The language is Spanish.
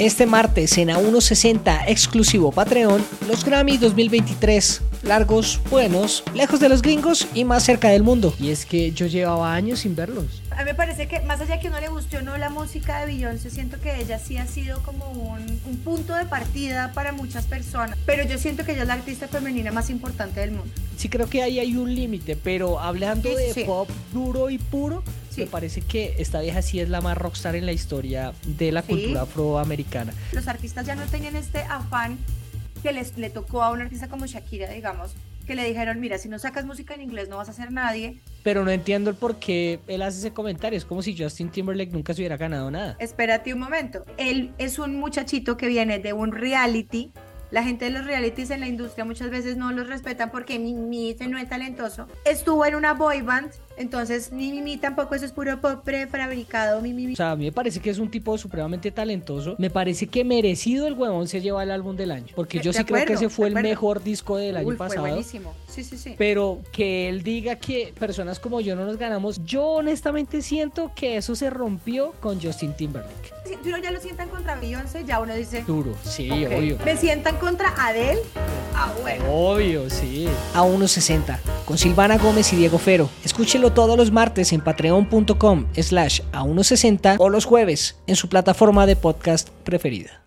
Este martes en A160 exclusivo Patreon, los Grammy 2023, largos, buenos, lejos de los gringos y más cerca del mundo. Y es que yo llevaba años sin verlos. A mí me parece que más allá que uno le guste o no la música de Beyoncé, siento que ella sí ha sido como un, un punto de partida para muchas personas. Pero yo siento que ella es la artista femenina más importante del mundo. Sí creo que ahí hay un límite, pero hablando Sí, de sí. pop duro y puro, Sí. me parece que esta vieja sí es la más rockstar en la historia de la Sí. cultura afroamericana. Los artistas ya no tenían este afán que les le tocó a un artista como Shakira, digamos, que le dijeron, mira, si no sacas música en inglés no vas a ser nadie. Pero no entiendo el por qué él hace ese comentario. Es como si Justin Timberlake nunca se hubiera ganado nada. Espérate un momento. Él es un muchachito que viene de un reality. La gente de los realities en la industria muchas veces no los respetan porque mi mi no es talentoso. Estuvo en una boy band, entonces ni mi mi tampoco eso es puro pop prefabricado, mi mi mi. O sea, a mí me parece que es un tipo supremamente talentoso. Me parece que merecido el huevón se lleva el álbum del año. Porque De- yo de sí creo que ese fue el mejor disco del año fue pasado. buenísimo. Sí, sí, sí. Pero que él diga que personas como yo no nos ganamos, yo honestamente siento que eso se rompió con Justin Timberlake. Si uno ya lo sientan contra Beyoncé, ya uno dice, Duro, sí, obvio. Me sientan contra Adele. Ah, bueno. Obvio, sí. A 1.60 con Silvana Gómez y Diego Fero. Escúchelo todos los martes en patreon.com slash a 1.60 o los jueves en su plataforma de podcast preferida.